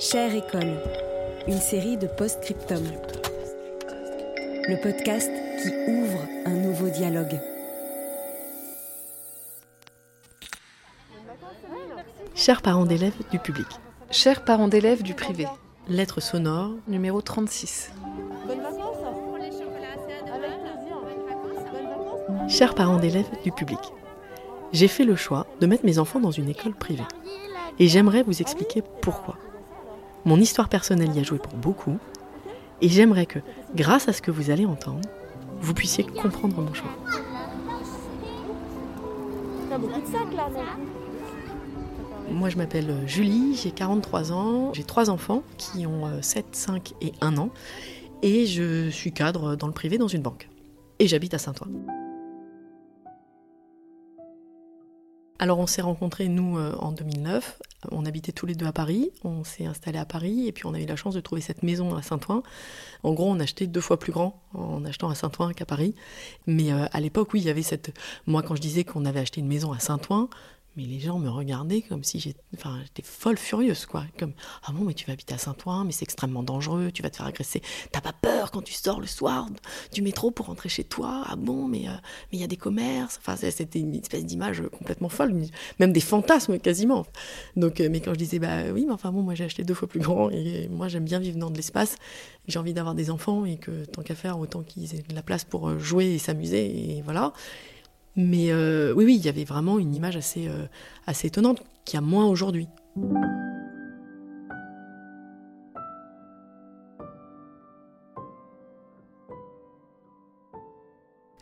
Chère école, une série de post-scriptum. Le podcast qui ouvre un nouveau dialogue. Chers parents d'élèves du public, Chers parents d'élèves du privé, lettre sonore numéro 36. Chers parents d'élèves du public, j'ai fait le choix de mettre mes enfants dans une école privée. Et j'aimerais vous expliquer pourquoi. Mon histoire personnelle y a joué pour beaucoup. Et j'aimerais que, grâce à ce que vous allez entendre, vous puissiez comprendre mon choix. Moi, je m'appelle Julie, j'ai 43 ans, j'ai trois enfants qui ont euh, 7, 5 et 1 an. Et je suis cadre dans le privé dans une banque. Et j'habite à Saint-Ouen. Alors on s'est rencontrés, nous, euh, en 2009. On habitait tous les deux à Paris. On s'est installés à Paris et puis on a eu la chance de trouver cette maison à Saint-Ouen. En gros, on a acheté deux fois plus grand en achetant à Saint-Ouen qu'à Paris. Mais euh, à l'époque, oui, il y avait cette... Moi, quand je disais qu'on avait acheté une maison à Saint-Ouen, mais les gens me regardaient comme si j'étais, folle furieuse, quoi. Comme, ah bon, mais tu vas habiter à Saint-Ouen, mais c'est extrêmement dangereux, tu vas te faire agresser. T'as pas peur quand tu sors le soir du métro pour rentrer chez toi? Ah bon, mais euh, mais il y a des commerces. Enfin, c'était une espèce d'image complètement folle, même des fantasmes quasiment. Donc, euh, mais quand je disais, bah oui, mais enfin bon, moi j'ai acheté deux fois plus grand et moi j'aime bien vivre dans de l'espace. J'ai envie d'avoir des enfants et que tant qu'à faire, autant qu'ils aient de la place pour euh, jouer et s'amuser et voilà. Mais euh, oui, oui, il y avait vraiment une image assez, euh, étonnante, qu'il y a moins aujourd'hui.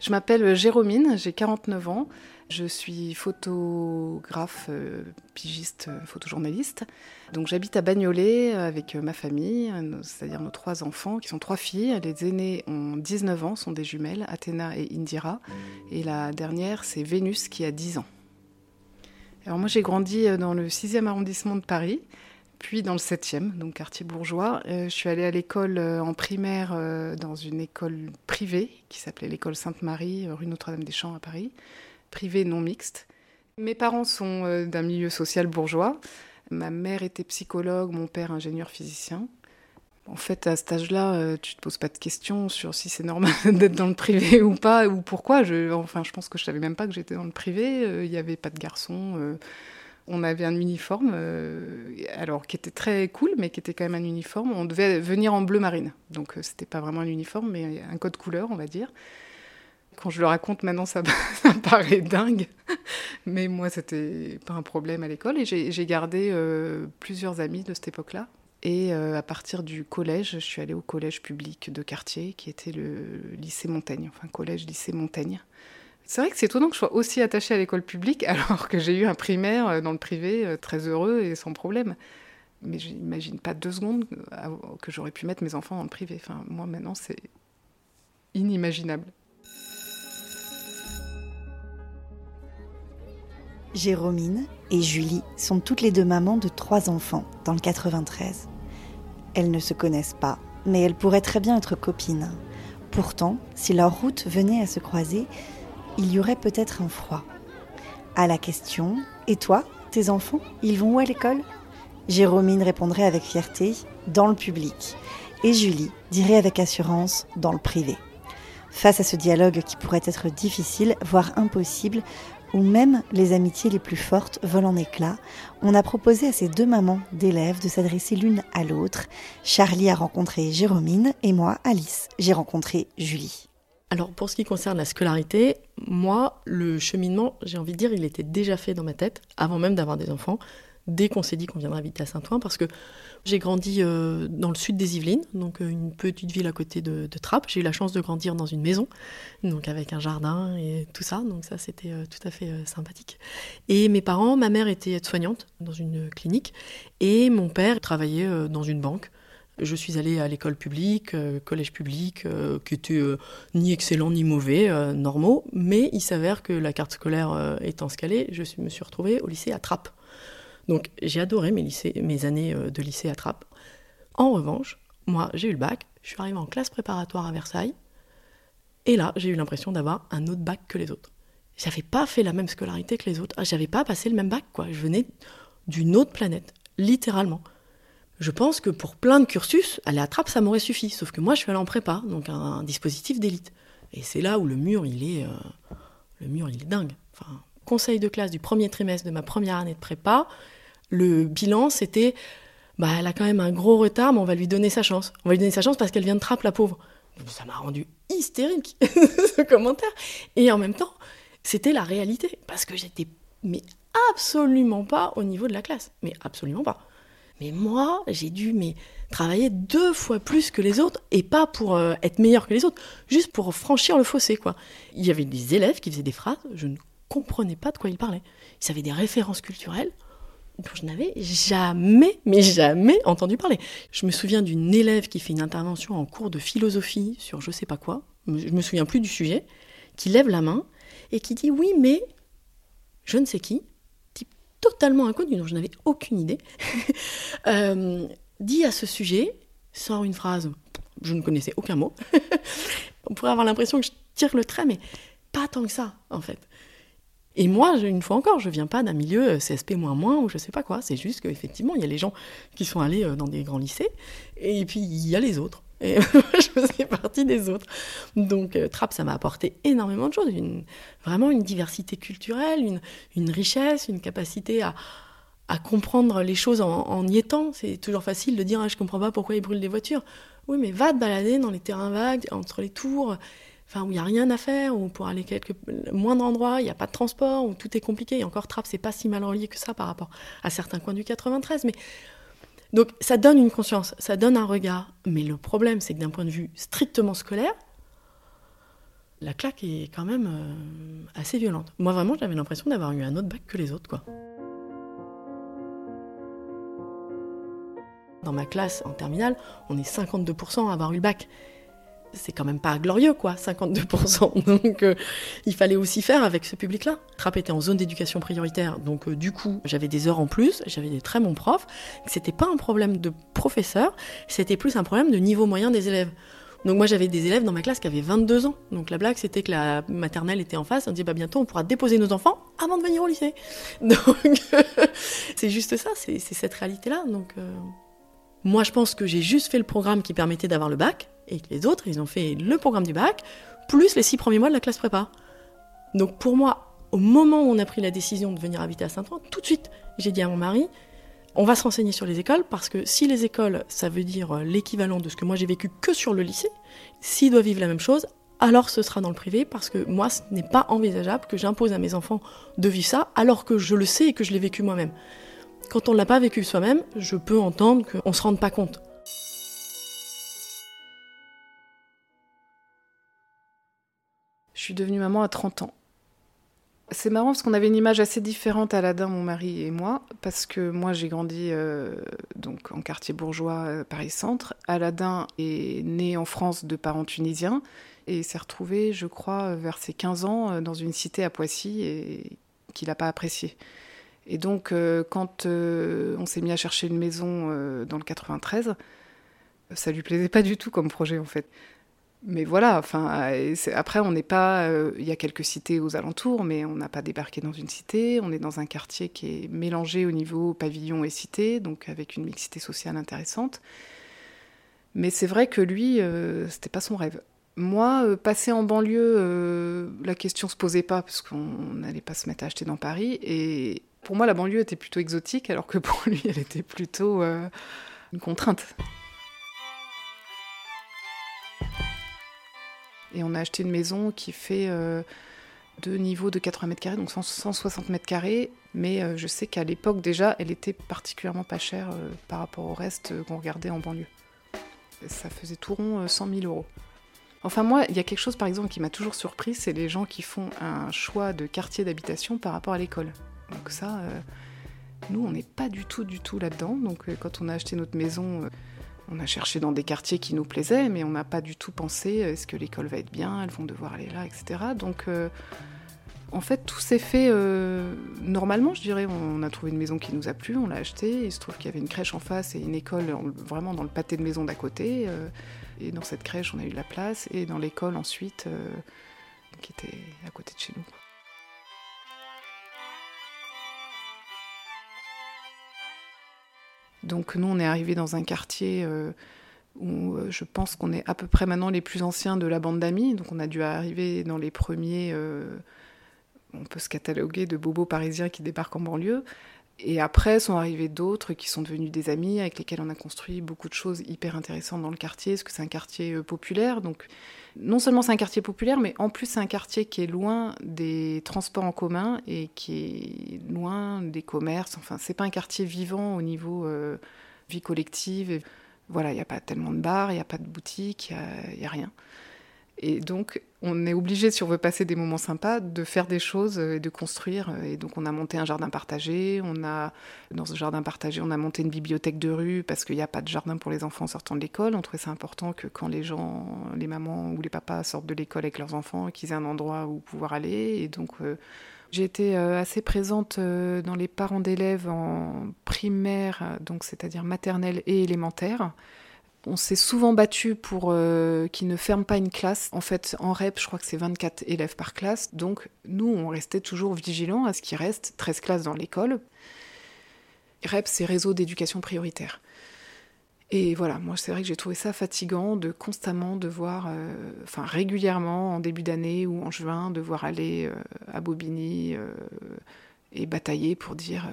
Je m'appelle Jérômine, j'ai 49 ans. Je suis photographe, euh, pigiste, euh, photojournaliste. Donc j'habite à Bagnolet euh, avec ma famille, c'est-à-dire nos trois enfants, qui sont trois filles. Les aînées ont 19 ans, sont des jumelles, Athéna et Indira. Et la dernière, c'est Vénus, qui a 10 ans. Alors moi j'ai grandi dans le 6e arrondissement de Paris, puis dans le 7e, donc quartier bourgeois. Je suis allée à l'école en primaire dans une école privée qui s'appelait l'école Sainte-Marie, rue Notre-Dame-des-Champs à Paris, privée non mixte. Mes parents sont euh, d'un milieu social bourgeois. Ma mère était psychologue, mon père ingénieur physicien. En fait, à cet âge-là, euh, tu te poses pas de questions sur si c'est normal d'être dans le privé ou pas, ou pourquoi. Je, enfin, je pense que je savais même pas que j'étais dans le privé. Euh, Il n'y avait pas de garçons. on avait un uniforme, alors qui était très cool, mais qui était quand même un uniforme. On devait venir en bleu marine, donc c'était pas vraiment un uniforme, mais un code couleur, on va dire. Quand je le raconte maintenant, ça, ça paraît dingue, mais moi c'était pas un problème à l'école et j'ai gardé euh, plusieurs amis de cette époque-là. Et euh, à partir du collège, je suis allée au collège public de quartier, qui était le lycée Montaigne, enfin collège lycée Montaigne. C'est vrai que c'est étonnant que je sois aussi attachée à l'école publique alors que j'ai eu un primaire euh, dans le privé très heureux et sans problème. Mais je n'imagine pas deux secondes que j'aurais pu mettre mes enfants dans le privé. Enfin, moi maintenant, c'est inimaginable. Jérômine et Julie sont toutes les deux mamans de trois enfants dans le 93. Elles ne se connaissent pas, mais elles pourraient très bien être copines. Pourtant, si leurs routes venaient à se croiser, il y aurait peut-être un froid. À la question Et toi, tes enfants, ils vont où à l'école? Jérômine répondrait avec fierté Dans le public. Et Julie dirait avec assurance Dans le privé. Face à ce dialogue qui pourrait être difficile, voire impossible, même les amitiés les plus fortes volent en éclats, on a proposé à ces deux mamans d'élèves de s'adresser l'une à l'autre. Charlie a rencontré Jérômine et moi, Alice, j'ai rencontré Julie. Alors pour ce qui concerne la scolarité, moi, le cheminement, j'ai envie de dire, il était déjà fait dans ma tête, avant même d'avoir des enfants, dès qu'on s'est dit qu'on viendrait habiter à Saint-Ouen, parce que J'ai grandi euh, dans le sud des Yvelines, donc euh, une petite ville à côté de, de Trappes. J'ai eu la chance de grandir dans une maison, donc avec un jardin et tout ça, donc ça c'était euh, tout à fait sympathique. Et mes parents, ma mère était soignante dans une clinique et mon père travaillait dans une banque. Je suis allée à l'école publique, collège public, qui était ni excellent ni mauvais, normaux, mais il s'avère que la carte scolaire étant scalée, je me suis retrouvée au lycée à Trappes. Donc j'ai adoré mes, années euh, de lycée à Trappes. En revanche, moi j'ai eu le bac, je suis arrivée en classe préparatoire à Versailles, et là j'ai eu l'impression d'avoir un autre bac que les autres. J'avais pas fait la même scolarité que les autres, j'avais pas passé le même bac, quoi. Je venais d'une autre planète, littéralement. Je pense que pour plein de cursus, aller à Trappes, ça m'aurait suffi. Sauf que moi, je suis allée en prépa, donc un, dispositif d'élite. Et c'est là où le mur, il est, euh, le mur, il est dingue. Conseil de classe du premier trimestre de ma première année de prépa, le bilan, c'était bah, elle a quand même un gros retard, mais on va lui donner sa chance. On va lui donner sa chance parce qu'elle vient de trappe, la pauvre. Ça m'a rendu hystérique, ce commentaire. Et en même temps, c'était la réalité. Parce que j'étais mais absolument pas au niveau de la classe. Mais absolument pas. Mais moi, j'ai dû mais, travailler deux fois plus que les autres, et pas pour euh, être meilleur que les autres, juste pour franchir le fossé. quoi. Il y avait des élèves qui faisaient des phrases, je ne comprenais pas de quoi ils parlaient. Ils avaient des références culturelles dont je n'avais jamais, mais jamais entendu parler. Je me souviens d'une élève qui fait une intervention en cours de philosophie sur je sais pas quoi, je me souviens plus du sujet, qui lève la main et qui dit oui, mais je ne sais qui, type totalement inconnu, dont je n'avais aucune idée, euh, dit à ce sujet, sort une phrase, je ne connaissais aucun mot. On pourrait avoir l'impression que je tire le trait, mais pas tant que ça, en fait. Et moi, une fois encore, je viens pas d'un milieu euh, CSP ou je sais pas quoi. C'est juste qu'effectivement, il y a les gens qui sont allés euh, dans des grands lycées, et puis il y a les autres. Et je faisais partie des autres. Donc, euh, Trapp, ça m'a apporté énormément de choses. Vraiment une diversité culturelle, une, richesse, une capacité à, comprendre les choses en, en y étant. C'est toujours facile de dire ah, je comprends pas pourquoi ils brûlent des voitures. Oui, mais va te balader dans les terrains vagues, entre les tours enfin où il n'y a rien à faire, où pour aller quelque moindre endroit, il n'y a pas de transport, où tout est compliqué. Et encore Trappes, c'est pas si mal relié que ça par rapport à certains coins du 93. Mais donc ça donne une conscience, ça donne un regard. Mais le problème, c'est que d'un point de vue strictement scolaire, la claque est quand même euh, assez violente. Moi vraiment, j'avais l'impression d'avoir eu un autre bac que les autres, quoi. Dans ma classe en terminale, on est 52% à avoir eu le bac c'est quand même pas glorieux, quoi, 52%. Donc, euh, il fallait aussi faire avec ce public-là. Trapp était en zone d'éducation prioritaire, donc euh, du coup, j'avais des heures en plus, j'avais des très bons profs. C'était pas un problème de professeur, c'était plus un problème de niveau moyen des élèves. Donc moi j'avais des élèves dans ma classe qui avaient 22 ans. Donc la blague c'était que la maternelle était en face, on disait bah bientôt on pourra déposer nos enfants avant de venir au lycée. Donc c'est juste ça, c'est cette réalité là. Donc euh, moi je pense que j'ai juste fait le programme qui permettait d'avoir le bac, et les autres, ils ont fait le programme du bac, plus les six premiers mois de la classe prépa. Donc pour moi, au moment où on a pris la décision de venir habiter à Saint-Ouen, tout de suite, j'ai dit à mon mari, on va se renseigner sur les écoles, parce que si les écoles, ça veut dire l'équivalent de ce que moi j'ai vécu que sur le lycée, s'ils doivent vivre la même chose, alors ce sera dans le privé, parce que moi, ce n'est pas envisageable que j'impose à mes enfants de vivre ça, alors que je le sais et que je l'ai vécu moi-même. Quand on ne l'a pas vécu soi-même, je peux entendre qu'on ne se rende pas compte. Suis devenue maman à 30 ans. C'est marrant parce qu'on avait une image assez différente, Aladdin, mon mari et moi, parce que moi j'ai grandi euh, donc en quartier bourgeois, euh, Paris-Centre. Aladdin est né en France de parents tunisiens et s'est retrouvé, je crois, vers ses 15 ans euh, dans une cité à Poissy qu'il n'a pas apprécié. Et donc, quand on s'est mis à chercher une maison dans le 93, ça lui plaisait pas du tout comme projet en fait mais voilà, enfin, après, on n'est pas. Euh, il y a quelques cités aux alentours, mais on n'a pas débarqué dans une cité. On est dans un quartier qui est mélangé au niveau pavillon et cité, donc avec une mixité sociale intéressante. Mais c'est vrai que lui, euh, c'était pas son rêve. Moi, euh, passer en banlieue, la question se posait pas, parce qu'on n'allait pas se mettre à acheter dans Paris. Et pour moi, la banlieue était plutôt exotique, alors que pour lui, elle était plutôt une contrainte. Et on a acheté une maison qui fait deux niveaux de 80 mètres carrés, donc 160 mètres carrés. Mais euh, je sais qu'à l'époque déjà, elle était particulièrement pas chère euh, par rapport au reste euh, qu'on regardait en banlieue. Ça faisait tout rond 100 000 euros. Enfin moi, il y a quelque chose par exemple qui m'a toujours surpris, c'est les gens qui font un choix de quartier d'habitation par rapport à l'école. Donc ça, nous, on n'est pas du tout, du tout là-dedans. Donc quand on a acheté notre maison, on a cherché dans des quartiers qui nous plaisaient, mais on n'a pas du tout pensé est-ce que l'école va être bien, elles vont devoir aller là, etc. Donc en fait, tout s'est fait euh, normalement, je dirais. On a trouvé une maison qui nous a plu, on l'a achetée. Il se trouve qu'il y avait une crèche en face et une école vraiment dans le pâté de maison d'à côté. Euh, et dans cette crèche, on a eu de la place. Et dans l'école ensuite, euh, qui était à côté de chez nous. Donc nous, on est arrivé dans un quartier où je pense qu'on est à peu près maintenant les plus anciens de la bande d'amis. Donc on a dû arriver dans les premiers on peut se cataloguer de bobos parisiens qui débarquent en banlieue. Et après sont arrivés d'autres qui sont devenus des amis avec lesquels on a construit beaucoup de choses hyper intéressantes dans le quartier, parce que c'est un quartier euh, populaire. Non seulement c'est un quartier populaire, mais en plus c'est un quartier qui est loin des transports en commun et qui est loin des commerces. Enfin, c'est pas un quartier vivant au niveau euh, vie collective. voilà, il n'y a pas tellement de bars, il n'y a pas de boutiques, il n'y a, rien. Et donc, on est obligé, si on veut passer des moments sympas, de faire des choses et de construire. Et donc, on a monté un jardin partagé. On a, dans ce jardin partagé, on a monté une bibliothèque de rue parce qu'il n'y a pas de jardin pour les enfants sortant de l'école. On trouvait ça important que quand les gens, les mamans ou les papas sortent de l'école avec leurs enfants, qu'ils aient un endroit où pouvoir aller. Et donc, euh, j'ai été euh, assez présente euh, dans les parents d'élèves en primaire, donc c'est-à-dire maternelle et élémentaire. On s'est souvent battu pour euh, qu'ils ne ferment pas une classe. En fait, en REP, je crois que c'est 24 élèves par classe. Donc, nous, on restait toujours vigilants à ce qu'il reste 13 classes dans l'école. REP, c'est réseau d'éducation prioritaire. Et voilà, moi c'est vrai que j'ai trouvé ça fatigant de constamment devoir, euh, enfin régulièrement en début d'année ou en juin, devoir aller euh, à Bobigny et batailler pour dire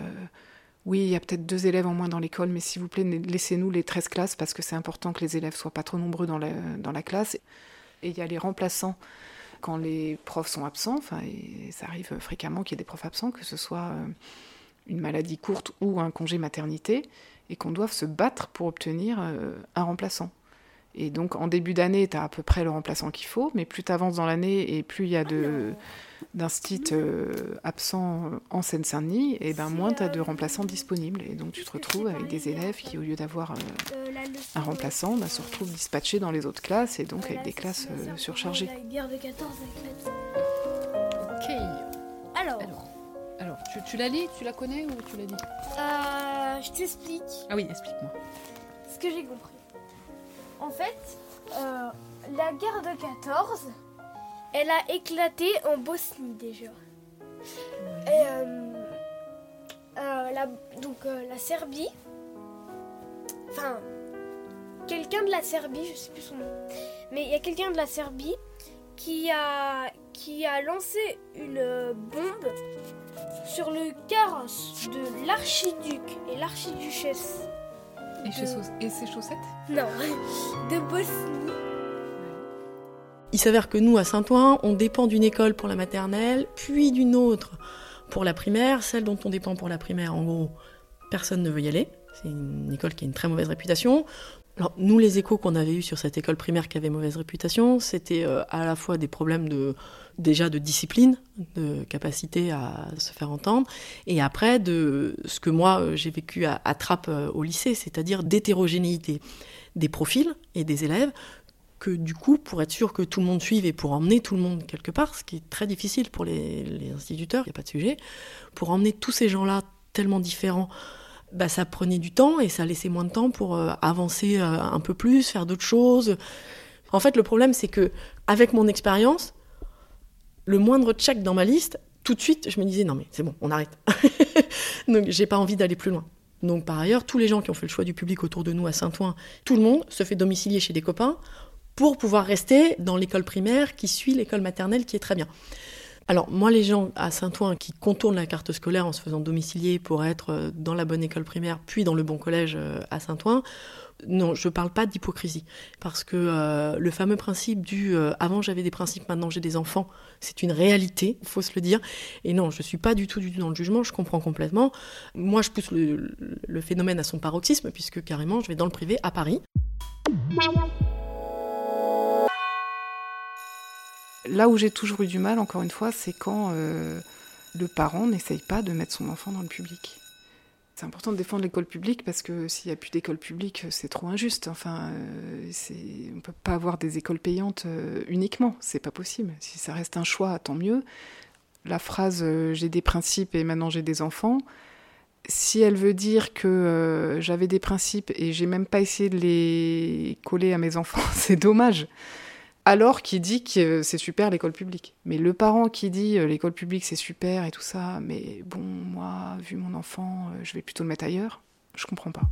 oui, il y a peut-être deux élèves en moins dans l'école, mais s'il vous plaît, laissez-nous les 13 classes parce que c'est important que les élèves soient pas trop nombreux dans la, classe. Et il y a les remplaçants quand les profs sont absents, et ça arrive fréquemment qu'il y ait des profs absents, que ce soit euh, une maladie courte ou un congé maternité, et qu'on doive se battre pour obtenir euh, un remplaçant. Et donc en début d'année, tu as à peu près le remplaçant qu'il faut, mais plus tu avances dans l'année et plus il y a de d'instit euh, absents en Seine-Saint-Denis, et ben moins tu as de remplaçants disponibles. Et donc tu te retrouves avec des élèves qui, au lieu d'avoir euh, un remplaçant, ben, se retrouvent dispatchés dans les autres classes et donc avec des classes euh, surchargées. Ok. Alors. Alors, tu, tu la lis Tu la connais ou tu l'as dit Je t'explique. Ah oui, explique-moi. Ce que j'ai compris. En fait, la guerre de 14 elle a éclaté en Bosnie déjà. Et euh, euh, donc euh, la Serbie, enfin quelqu'un de la Serbie, je sais plus son nom, mais il y a quelqu'un de la Serbie qui a qui a lancé une bombe sur le carrosse de l'archiduc et l'archiduchesse. Et, et ses chaussettes Non, de Bosnie. Il s'avère que nous, à Saint-Ouen, on dépend d'une école pour la maternelle, puis d'une autre pour la primaire. Celle dont on dépend pour la primaire, en gros, personne ne veut y aller. C'est une école qui a une très mauvaise réputation. Alors, nous, les échos qu'on avait eus sur cette école primaire qui avait mauvaise réputation, c'était euh, à la fois des problèmes de, déjà de discipline, de capacité à se faire entendre, et après de ce que moi euh, j'ai vécu à, à euh, au lycée, c'est-à-dire d'hétérogénéité des profils et des élèves, que du coup, pour être sûr que tout le monde suive et pour emmener tout le monde quelque part, ce qui est très difficile pour les, instituteurs, il n'y a pas de sujet, pour emmener tous ces gens-là tellement différents, bah, ça prenait du temps et ça laissait moins de temps pour euh, avancer euh, un peu plus, faire d'autres choses. En fait, le problème, c'est que avec mon expérience, le moindre check dans ma liste, tout de suite, je me disais non mais c'est bon, on arrête. Donc j'ai pas envie d'aller plus loin. Donc par ailleurs, tous les gens qui ont fait le choix du public autour de nous à Saint-Ouen, tout le monde se fait domicilier chez des copains pour pouvoir rester dans l'école primaire qui suit l'école maternelle qui est très bien. Alors moi, les gens à Saint-Ouen qui contournent la carte scolaire en se faisant domicilier pour être euh, dans la bonne école primaire, puis dans le bon collège euh, à Saint-Ouen, non, je ne parle pas d'hypocrisie. Parce que euh, le fameux principe du avant j'avais des principes, maintenant j'ai des enfants, c'est une réalité, il faut se le dire. Et non, je ne suis pas du tout, dans le jugement, je comprends complètement. Moi, je pousse le phénomène à son paroxysme, puisque carrément, je vais dans le privé à Paris. Là où j'ai toujours eu du mal, encore une fois, c'est quand euh, le parent n'essaye pas de mettre son enfant dans le public. C'est important de défendre l'école publique parce que s'il n'y a plus d'école publique, c'est trop injuste. Enfin, euh, on ne peut pas avoir des écoles payantes euh, uniquement, c'est pas possible. Si ça reste un choix, tant mieux. La phrase j'ai des principes et maintenant j'ai des enfants, si elle veut dire que j'avais des principes et j'ai même pas essayé de les coller à mes enfants, c'est dommage alors qui dit que c'est super l'école publique. Mais le parent qui dit euh, l'école publique c'est super et tout ça, mais bon, moi, vu mon enfant, euh, je vais plutôt le mettre ailleurs, je comprends pas.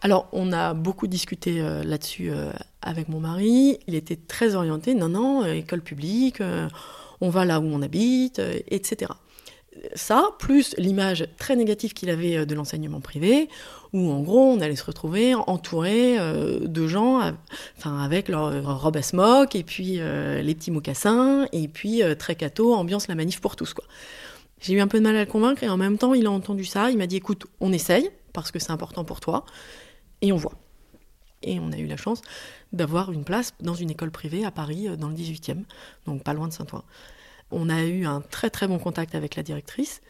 Alors, on a beaucoup discuté euh, là-dessus avec mon mari. Il était très orienté, non, non, école publique, on va là où on habite, etc ça, plus l'image très négative qu'il avait euh, de l'enseignement privé, où en gros on allait se retrouver entouré euh, de gens, enfin avec leur robe à smock et puis euh, les petits mocassins et puis très cato, ambiance la manif pour tous quoi. J'ai eu un peu de mal à le convaincre et en même temps il a entendu ça, il m'a dit écoute on essaye parce que c'est important pour toi et on voit. Et on a eu la chance d'avoir une place dans une école privée à Paris dans le 18e, donc pas loin de Saint-Ouen. On a eu un très très bon contact avec la directrice.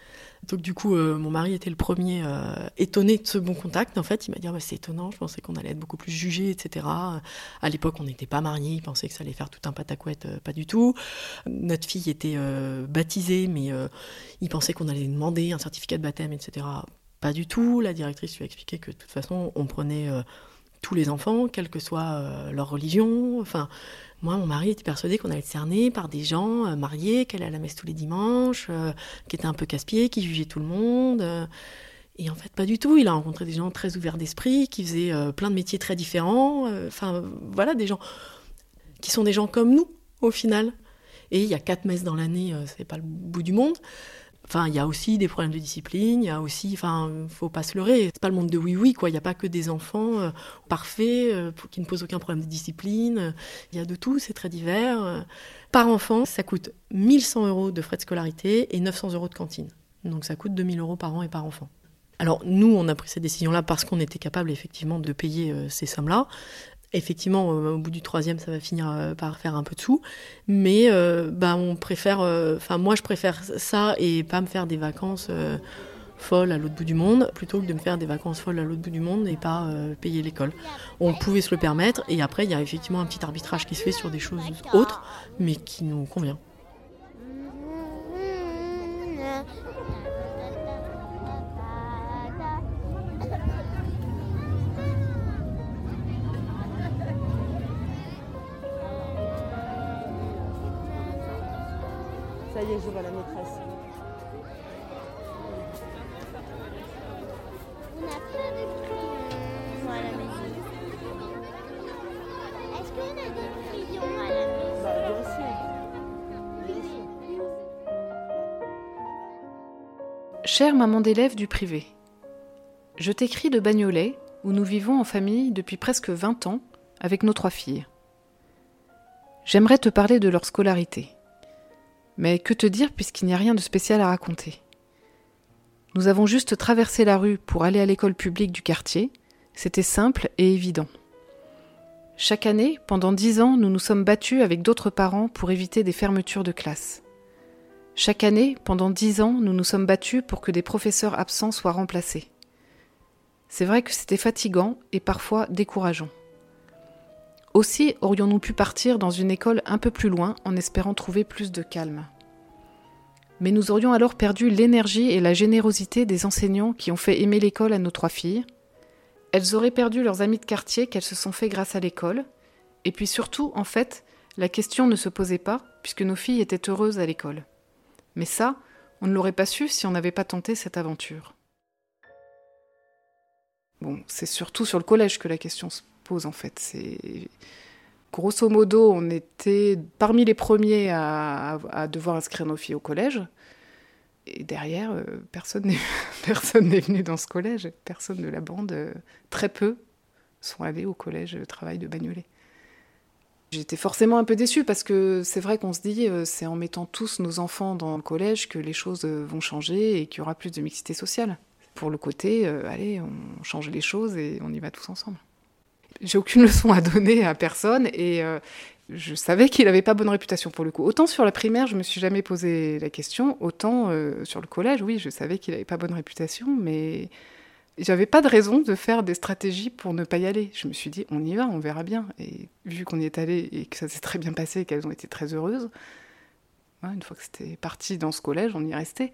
Donc du coup, euh, mon mari était le premier euh, étonné de ce bon contact. En fait, il m'a dit ah c'est étonnant. Je pensais qu'on allait être beaucoup plus jugé, etc. À l'époque, on n'était pas mariés. Il pensait que ça allait faire tout un patacouette, euh, pas du tout. Notre fille était baptisée, mais il pensait qu'on allait demander un certificat de baptême, etc. Pas du tout. La directrice lui a expliqué que de toute façon, on prenait tous les enfants, quelle que soit leur religion. Enfin, moi, mon mari était persuadé qu'on allait être cerné par des gens euh, mariés, qui allaient à la messe tous les dimanches, euh, qui étaient un peu casse-pieds, qui jugeaient tout le monde. Euh. et en fait, pas du tout. Il a rencontré des gens très ouverts d'esprit, qui faisaient plein de métiers très différents. Enfin, voilà, des gens qui sont des gens comme nous, au final. Et il y a quatre messes dans l'année, c'est pas le bout du monde. Enfin, il y a aussi des problèmes de discipline, il y a aussi, enfin, faut pas se leurrer, c'est pas le monde de oui-oui, quoi. Il n'y a pas que des enfants euh, parfaits, euh, qui ne posent aucun problème de discipline. Il y a de tout, c'est très divers. Par enfant, ça coûte 1100 euros de frais de scolarité et 900 euros de cantine. Donc ça coûte 2000 euros par an et par enfant. Alors nous, on a pris cette décision-là parce qu'on était capable effectivement de payer euh, ces sommes-là. Effectivement, au bout du troisième, ça va finir euh, par faire un peu de sous, mais euh, bah, on préfère, euh, moi je préfère ça et pas me faire des vacances folles à l'autre bout du monde, plutôt que de me faire des vacances folles à l'autre bout du monde et pas payer l'école. On pouvait se le permettre, et après il y a effectivement un petit arbitrage qui se fait sur des choses autres, mais qui nous convient. Je vois la maîtresse. On n'a pas de crayons à la maison. Est-ce qu'on a des crayons à la maison? Bah, Bien sûr. Bien sûr. Chère maman d'élève du privé, je t'écris de Bagnolet, où nous vivons en famille depuis presque 20 ans avec nos trois filles. J'aimerais te parler de leur scolarité. Mais que te dire puisqu'il n'y a rien de spécial à raconter? Nous avons juste traversé la rue pour aller à l'école publique du quartier. C'était simple et évident. Chaque année, pendant dix ans, nous nous sommes battus avec d'autres parents pour éviter des fermetures de classe. Chaque année, pendant dix ans, nous nous sommes battus pour que des professeurs absents soient remplacés. C'est vrai que c'était fatigant et parfois décourageant. Aussi aurions-nous pu partir dans une école un peu plus loin en espérant trouver plus de calme. Mais nous aurions alors perdu l'énergie et la générosité des enseignants qui ont fait aimer l'école à nos trois filles. Elles auraient perdu leurs amis de quartier qu'elles se sont fait grâce à l'école. Et puis surtout, en fait, la question ne se posait pas puisque nos filles étaient heureuses à l'école. Mais ça, on ne l'aurait pas su si on n'avait pas tenté cette aventure. Bon, c'est surtout sur le collège que la question se en fait. C'est Grosso modo, on était parmi les premiers à, devoir inscrire nos filles au collège. Et derrière, euh, personne n'est venu dans ce collège. Personne de la bande, euh, très peu, sont allés au collège travail de Bagnolet. J'étais forcément un peu déçue parce que c'est vrai qu'on se dit euh, c'est en mettant tous nos enfants dans le collège que les choses vont changer et qu'il y aura plus de mixité sociale. Pour le côté, allez, on change les choses et on y va tous ensemble j'ai aucune leçon à donner à personne et euh, je savais qu'il n'avait pas bonne réputation pour le coup. Autant sur la primaire, je me suis jamais posé la question, autant euh, sur le collège, oui, je savais qu'il n'avait pas bonne réputation, mais j'avais pas de raison de faire des stratégies pour ne pas y aller. Je me suis dit, on y va, on verra bien. Et vu qu'on y est allé et que ça s'est très bien passé et qu'elles ont été très heureuses, une fois que c'était parti dans ce collège, on y restait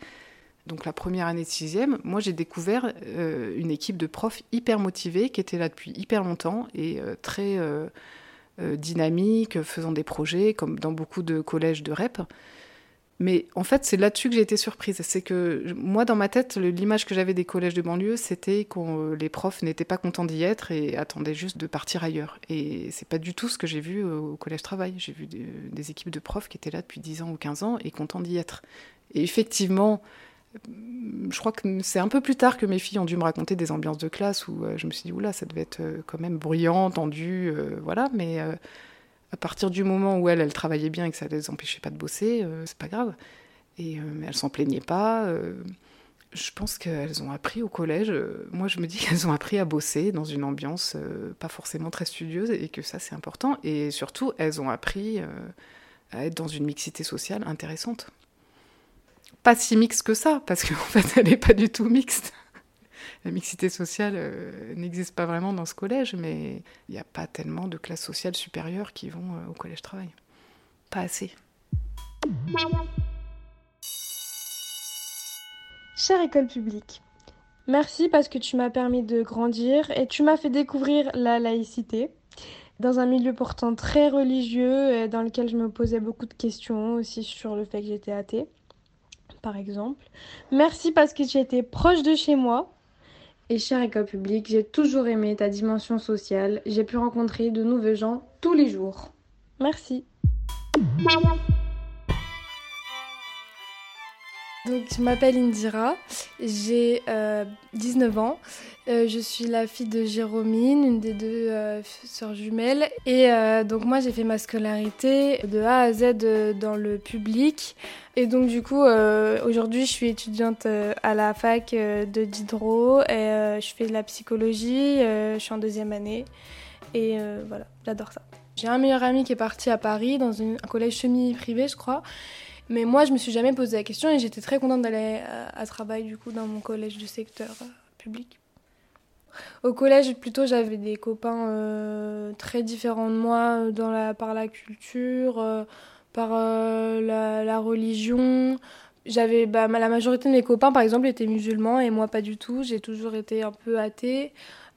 donc la première année de sixième, moi j'ai découvert euh, une équipe de profs hyper motivés qui étaient là depuis hyper longtemps et euh, très euh, dynamiques, faisant des projets comme dans beaucoup de collèges de REP. Mais en fait, c'est là-dessus que j'ai été surprise. C'est que moi, dans ma tête, l'image que j'avais des collèges de banlieue, c'était que les profs n'étaient pas contents d'y être et attendaient juste de partir ailleurs. Et c'est pas du tout ce que j'ai vu au collège travail. J'ai vu des, des, équipes de profs qui étaient là depuis 10 ans ou 15 ans et contents d'y être. Et effectivement, je crois que c'est un peu plus tard que mes filles ont dû me raconter des ambiances de classe où euh, je me suis dit, oula, ça devait être euh, quand même bruyant, tendu, euh, voilà, mais à partir du moment où elles, travaillaient bien et que ça les empêchait pas de bosser, c'est pas grave. Et elles s'en plaignaient pas. je pense qu'elles ont appris au collège, moi je me dis qu'elles ont appris à bosser dans une ambiance pas forcément très studieuse et que ça c'est important. Et surtout, elles ont appris à être dans une mixité sociale intéressante pas si mixte que ça, parce qu'en fait, elle n'est pas du tout mixte. La mixité sociale euh, n'existe pas vraiment dans ce collège, mais il n'y a pas tellement de classes sociales supérieures qui vont euh, au collège travail. Pas assez. Chère école publique, merci parce que tu m'as permis de grandir et tu m'as fait découvrir la laïcité dans un milieu pourtant très religieux et dans lequel je me posais beaucoup de questions aussi sur le fait que j'étais athée par exemple. Merci parce que tu étais proche de chez moi. Et cher école publique, j'ai toujours aimé ta dimension sociale. J'ai pu rencontrer de nouveaux gens tous les jours. Merci. Donc, je m'appelle Indira, j'ai 19 euh, ans. Euh, je suis la fille de Jérômine, une des deux euh, sœurs jumelles. Et donc, moi, j'ai fait ma scolarité de A à Z dans le public. Et donc, du coup, aujourd'hui, je suis étudiante à la fac de Diderot et je fais de la psychologie. je suis en deuxième année. Et voilà, j'adore ça. J'ai un meilleur ami qui est parti à Paris dans un collège semi-privé, je crois. Mais moi, je me suis jamais posé la question et j'étais très contente d'aller euh, à, travail du coup dans mon collège du secteur euh, public. Au collège, plutôt, j'avais des copains euh, très différents de moi dans la, par la culture, par la, religion. J'avais bah, la majorité de mes copains, par exemple, étaient musulmans et moi pas du tout. J'ai toujours été un peu athée.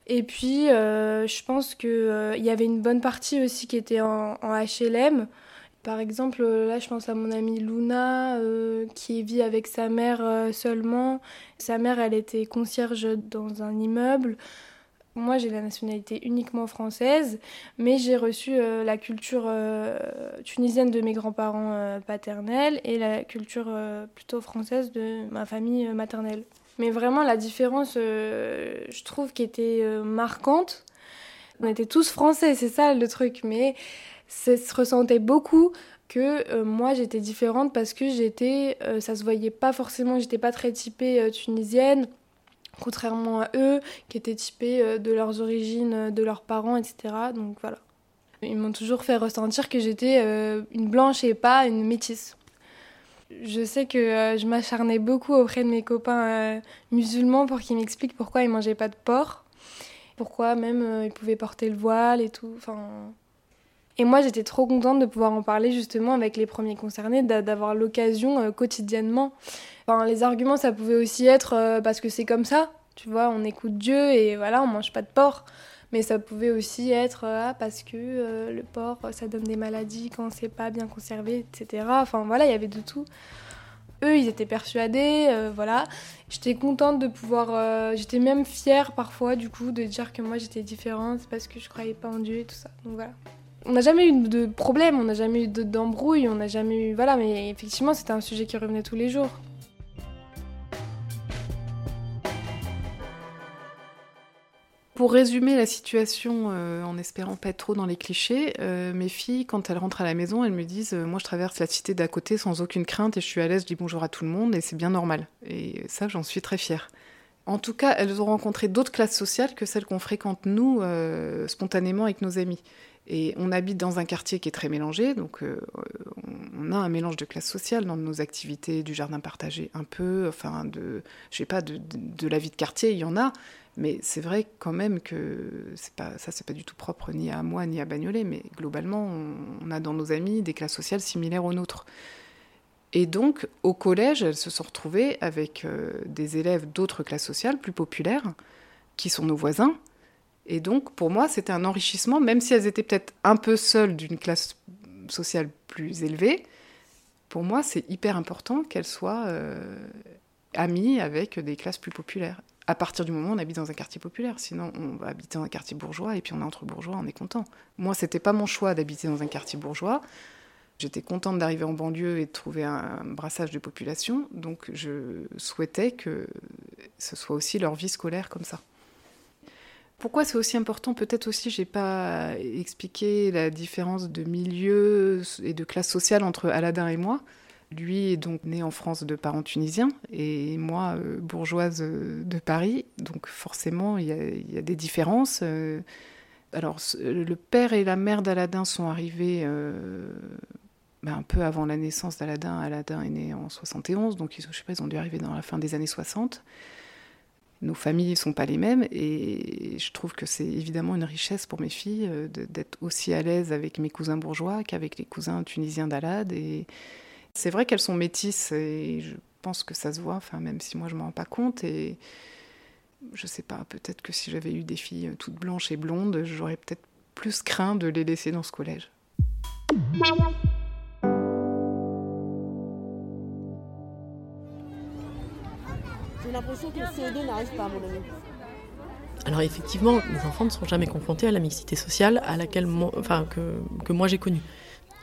Et puis, je pense qu'il il y avait une bonne partie aussi qui était en, en HLM. Par exemple, euh, là, je pense à mon amie Luna, euh, qui vit avec sa mère euh, seulement. Sa mère, elle était concierge dans un immeuble. Moi, j'ai la nationalité uniquement française, mais j'ai reçu la culture tunisienne de mes grands-parents paternels et la culture plutôt française de ma famille maternelle. Mais vraiment, la différence, je trouve, qui était marquante, on était tous français, c'est ça le truc, mais ça se ressentait beaucoup que euh, moi j'étais différente parce que j'étais, euh, ça se voyait pas forcément, j'étais pas très typée euh, tunisienne, contrairement à eux qui étaient typés de leurs origines, de leurs parents, etc. Donc voilà. Ils m'ont toujours fait ressentir que j'étais une blanche et pas une métisse. Je sais que je m'acharnais beaucoup auprès de mes copains musulmans pour qu'ils m'expliquent pourquoi ils mangeaient pas de porc, pourquoi même ils pouvaient porter le voile et tout. Enfin, et moi, j'étais trop contente de pouvoir en parler justement avec les premiers concernés, d'avoir l'occasion euh, quotidiennement. Enfin, les arguments, ça pouvait aussi être euh, parce que c'est comme ça, tu vois, on écoute Dieu et voilà, on mange pas de porc. Mais ça pouvait aussi être euh, ah, parce que le porc, ça donne des maladies quand c'est pas bien conservé, etc. Enfin voilà, il y avait de tout. Eux, ils étaient persuadés, voilà. J'étais contente de pouvoir. j'étais même fière parfois, du coup, de dire que moi j'étais différente parce que je croyais pas en Dieu et tout ça. Donc voilà. On n'a jamais eu de problème, on n'a jamais eu d'embrouille, on n'a jamais eu. Voilà, mais effectivement, c'était un sujet qui revenait tous les jours. Pour résumer la situation, euh, en espérant pas être trop dans les clichés, euh, mes filles, quand elles rentrent à la maison, elles me disent euh, Moi, je traverse la cité d'à côté sans aucune crainte et je suis à l'aise, je dis bonjour à tout le monde et c'est bien normal. Et ça, j'en suis très fière. En tout cas, elles ont rencontré d'autres classes sociales que celles qu'on fréquente, nous, spontanément avec nos amis. Et on habite dans un quartier qui est très mélangé, donc on a un mélange de classes sociales dans nos activités, du jardin partagé un peu, enfin, de, je sais pas, de, de la vie de quartier, il y en a, mais c'est vrai quand même que c'est pas, ça, c'est pas du tout propre ni à moi ni à Bagnolet, mais globalement, on, a dans nos amis des classes sociales similaires aux nôtres. Et donc, au collège, elles se sont retrouvées avec euh, des élèves d'autres classes sociales, plus populaires, qui sont nos voisins. Et donc, pour moi, c'était un enrichissement, même si elles étaient peut-être un peu seules d'une classe sociale plus élevée. Pour moi, c'est hyper important qu'elles soient euh, amies avec des classes plus populaires à partir du moment où on habite dans un quartier populaire. Sinon, on va habiter dans un quartier bourgeois et puis on est entre bourgeois, on est content. Moi, c'était pas mon choix d'habiter dans un quartier bourgeois. J'étais contente d'arriver en banlieue et de trouver un brassage de population, donc je souhaitais que ce soit aussi leur vie scolaire comme ça. Pourquoi c'est aussi important Peut-être aussi, j'ai pas expliqué la différence de milieu et de classe sociale entre Aladin et moi. Lui est donc né en France de parents tunisiens et moi euh, bourgeoise euh, de Paris. Donc forcément, il y, a des différences. Euh. alors, le père et la mère d'Aladin sont arrivés ben, un peu avant la naissance d'Aladin. Aladin est né en 71, donc ils, je sais pas, ils ont dû arriver dans la fin des années 60. Nos familles ne sont pas les mêmes et je trouve que c'est évidemment une richesse pour mes filles d'être aussi à l'aise avec mes cousins bourgeois qu'avec les cousins tunisiens d'Alad. Et, c'est vrai qu'elles sont métisses et je pense que ça se voit, enfin, même si moi je m'en rends pas compte. Et je sais pas, peut-être que si j'avais eu des filles toutes blanches et blondes, j'aurais peut-être plus craint de les laisser dans ce collège. L'impression que le CE2 n'arrive pas, mon ami. Alors effectivement, les enfants ne sont jamais confrontés à la mixité sociale à laquelle enfin, que, que moi j'ai connue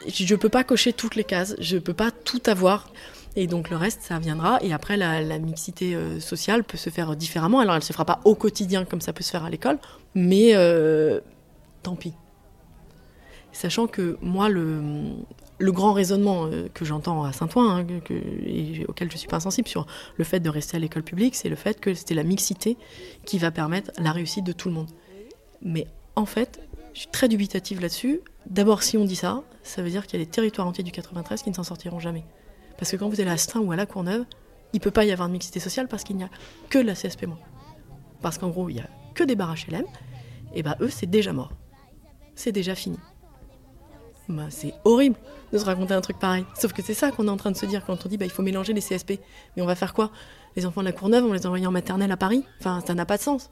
je ne peux pas cocher toutes les cases, je ne peux pas tout avoir. Et donc le reste, ça viendra. Et après, la, mixité euh, sociale peut se faire différemment. Alors elle ne se fera pas au quotidien comme ça peut se faire à l'école, mais euh, tant pis. Sachant que moi, le, le grand raisonnement euh, que j'entends à Saint-Ouen, hein, et auquel je ne suis pas insensible sur le fait de rester à l'école publique, c'est le fait que c'était la mixité qui va permettre la réussite de tout le monde. Mais en fait, je suis très dubitative là-dessus. D'abord, si on dit ça, ça veut dire qu'il y a des territoires entiers du 93 qui ne s'en sortiront jamais. Parce que quand vous allez à Stein ou à La Courneuve, il ne peut pas y avoir de mixité sociale parce qu'il n'y a que de la CSP-. Parce qu'en gros, il n'y a que des barrages HLM, et bah eux, c'est déjà mort. C'est déjà fini. Bah, c'est horrible de se raconter un truc pareil. Sauf que c'est ça qu'on est en train de se dire quand on dit bah, il faut mélanger les CSP. Mais on va faire quoi? Les enfants de la Courneuve, on les envoyer en maternelle à Paris? Enfin, ça n'a pas de sens.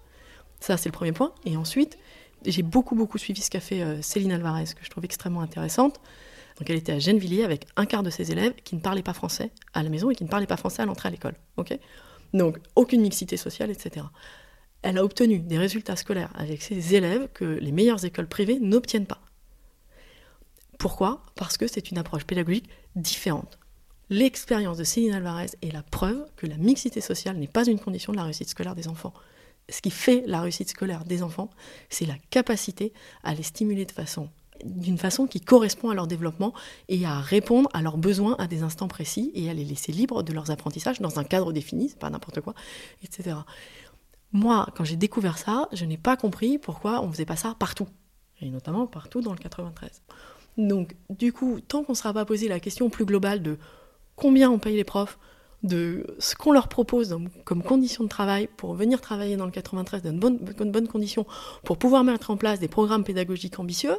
Ça, c'est le premier point. Et ensuite, j'ai beaucoup, beaucoup suivi ce qu'a fait euh, Céline Alvarez, que je trouve extrêmement intéressante. Donc elle était à Gennevilliers avec un quart de ses élèves qui ne parlaient pas français à la maison et qui ne parlaient pas français à l'entrée à l'école. ok? Donc aucune mixité sociale, etc. Elle a obtenu des résultats scolaires avec ses élèves que les meilleures écoles privées n'obtiennent pas. Pourquoi? Parce que c'est une approche pédagogique différente. L'expérience de Céline Alvarez est la preuve que la mixité sociale n'est pas une condition de la réussite scolaire des enfants ce qui fait la réussite scolaire des enfants, c'est la capacité à les stimuler d'une façon qui correspond à leur développement et à répondre à leurs besoins à des instants précis et à les laisser libres de leurs apprentissages dans un cadre défini, c'est pas n'importe quoi, etc. Moi, quand j'ai découvert ça, je n'ai pas compris pourquoi on faisait pas ça partout, et notamment partout dans le 93. Donc, du coup, tant qu'on ne sera pas posé la question plus globale de combien on paye les profs, de ce qu'on leur propose comme condition de travail pour venir travailler dans le 93 dans de bonnes, conditions, pour pouvoir mettre en place des programmes pédagogiques ambitieux,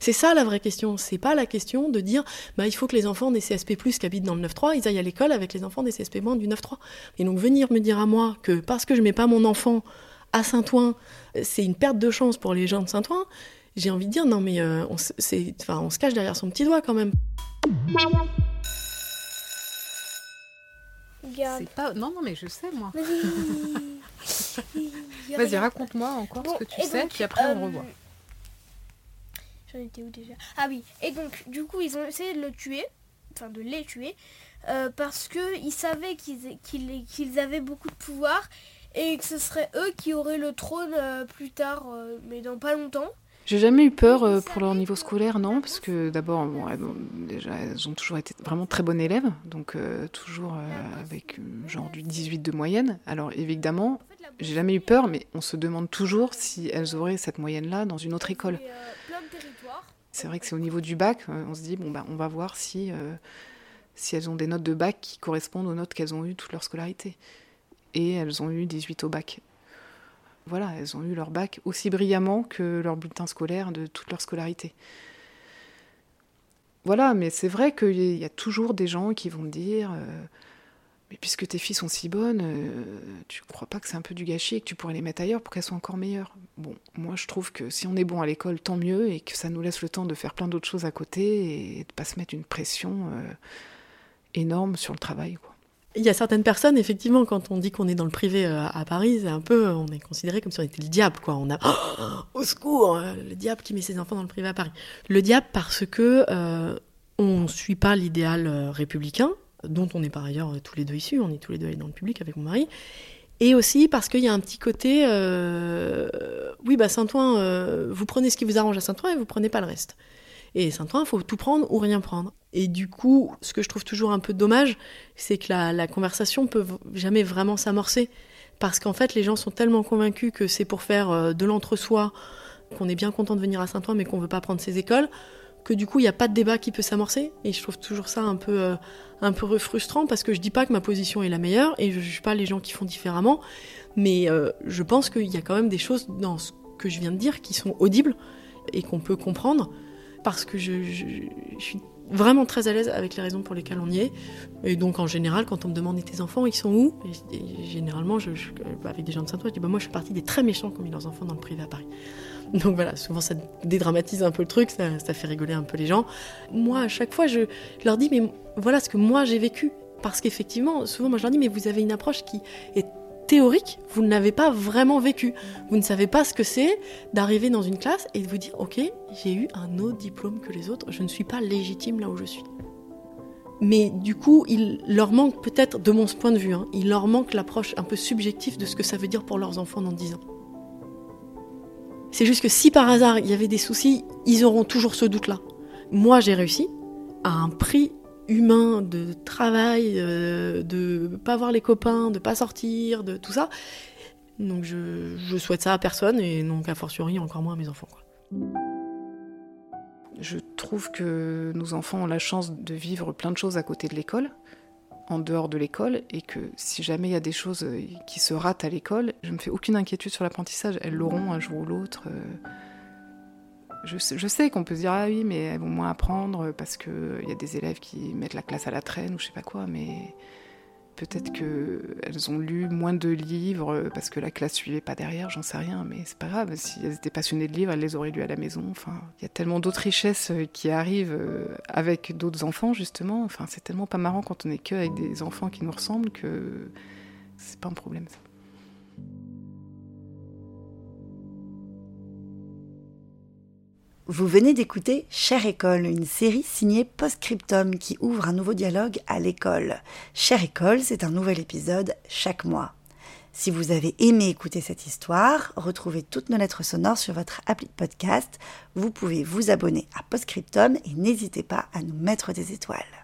c'est ça la vraie question. C'est pas la question de dire bah, il faut que les enfants des CSP, qui habitent dans le 9-3, ils aillent à l'école avec les enfants des CSP du 9-3. Et donc venir me dire à moi que parce que je mets pas mon enfant à Saint-Ouen, c'est une perte de chance pour les gens de Saint-Ouen, j'ai envie de dire non mais euh, on, on se cache derrière son petit doigt quand même. C'est pas... Non, non, mais je sais, moi. Vas-y, raconte-moi encore ce que tu sais, puis après on euh, revoit. J'en étais où déjà? Ah oui, et donc du coup ils ont essayé de le tuer, enfin de les tuer, euh, parce qu'ils savaient qu'ils avaient beaucoup de pouvoir et que ce serait eux qui auraient le trône euh, plus tard, euh, mais dans pas longtemps. J'ai jamais eu peur euh, pour leur niveau scolaire, non, parce que d'abord, bon, déjà, elles ont toujours été vraiment très bonnes élèves, donc euh, toujours euh, avec genre du 18 de moyenne. Alors évidemment, j'ai jamais eu peur, mais on se demande toujours si elles auraient cette moyenne-là dans une autre école. C'est vrai que c'est au niveau du bac, on se dit, bon, bah, on va voir si, si elles ont des notes de bac qui correspondent aux notes qu'elles ont eues toute leur scolarité. Et elles ont eu 18 au bac. Voilà, elles ont eu leur bac aussi brillamment que leur bulletin scolaire de toute leur scolarité. Voilà, mais c'est vrai qu'il y a toujours des gens qui vont dire euh, Mais puisque tes filles sont si bonnes, euh, tu crois pas que c'est un peu du gâchis et que tu pourrais les mettre ailleurs pour qu'elles soient encore meilleures Bon, moi je trouve que si on est bon à l'école, tant mieux, et que ça nous laisse le temps de faire plein d'autres choses à côté et de pas se mettre une pression euh, énorme sur le travail. Il y a certaines personnes, effectivement, quand on dit qu'on est dans le privé euh, à Paris, c'est un peu, on est considéré comme si on était le diable, quoi. On a, au secours, euh, le diable qui met ses enfants dans le privé à Paris. Le diable parce que euh, on suit pas l'idéal euh, républicain, dont on est par ailleurs tous les deux issus, on est tous les deux allés dans le public avec mon mari, et aussi parce qu'il y a un petit côté, oui, bah Saint-Ouen, vous prenez ce qui vous arrange à Saint-Ouen et vous prenez pas le reste. Et Saint-Ouen, il faut tout prendre ou rien prendre. Et du coup, ce que je trouve toujours un peu dommage, c'est que la, la conversation peut jamais vraiment s'amorcer. Parce qu'en fait, les gens sont tellement convaincus que c'est pour faire euh, de l'entre-soi, qu'on est bien content de venir à Saint-Ouen, mais qu'on veut pas prendre ses écoles, que du coup, il n'y a pas de débat qui peut s'amorcer. Et je trouve toujours ça un peu, euh, un peu frustrant, parce que je dis pas que ma position est la meilleure, et je juge pas les gens qui font différemment, mais euh, je pense qu'il y a quand même des choses dans ce que je viens de dire qui sont audibles et qu'on peut comprendre parce que je, suis vraiment très à l'aise avec les raisons pour lesquelles on y est. Et donc, en général, quand on me demande et tes enfants, ils sont où? Généralement, je- avec des gens de Saint-Ouen, je dis bah, moi, je fais partie des très méchants qui ont mis leurs enfants dans le privé à Paris. Donc voilà, souvent ça dédramatise un peu le truc, ça, fait rigoler un peu les gens. Moi, à chaque fois, je leur dis mais voilà ce que moi j'ai vécu. Parce qu'effectivement, souvent, moi je leur dis mais vous avez une approche qui est théorique, vous ne l'avez pas vraiment vécu. Vous ne savez pas ce que c'est d'arriver dans une classe et de vous dire Ok, j'ai eu un autre diplôme que les autres, je ne suis pas légitime là où je suis. Mais du coup, il leur manque peut-être, de mon point de vue, hein, il leur manque l'approche un peu subjective de ce que ça veut dire pour leurs enfants dans 10 ans. C'est juste que si par hasard il y avait des soucis, ils auront toujours ce doute-là. Moi, j'ai réussi à un prix humain de travail, euh, de pas voir les copains, de pas sortir, de tout ça. Donc je, je souhaite ça à personne et donc a fortiori encore moins à mes enfants. Je trouve que nos enfants ont la chance de vivre plein de choses à côté de l'école, en dehors de l'école, et que si jamais il y a des choses euh, qui se ratent à l'école, je me fais aucune inquiétude sur l'apprentissage. Elles l'auront un jour ou l'autre. euh. Je sais, qu'on peut se dire ah oui, mais elles vont moins apprendre parce que il y a des élèves qui mettent la classe à la traîne ou je sais pas quoi, mais peut-être que elles ont lu moins de livres parce que la classe suivait pas derrière, j'en sais rien, mais c'est pas grave. Si elles étaient passionnées de livres, elles les auraient lus à la maison. Enfin, il y a tellement d'autres richesses euh, qui arrivent euh, avec d'autres enfants justement. Enfin, c'est tellement pas marrant quand on est que avec des enfants qui nous ressemblent que c'est pas un problème. Ça. Vous venez d'écouter Chère École, une série signée Postscriptum qui ouvre un nouveau dialogue à l'école. Chère École, c'est un nouvel épisode chaque mois. Si vous avez aimé écouter cette histoire, retrouvez toutes nos lettres sonores sur votre appli de podcast. Vous pouvez vous abonner à Postscriptum et n'hésitez pas à nous mettre des étoiles.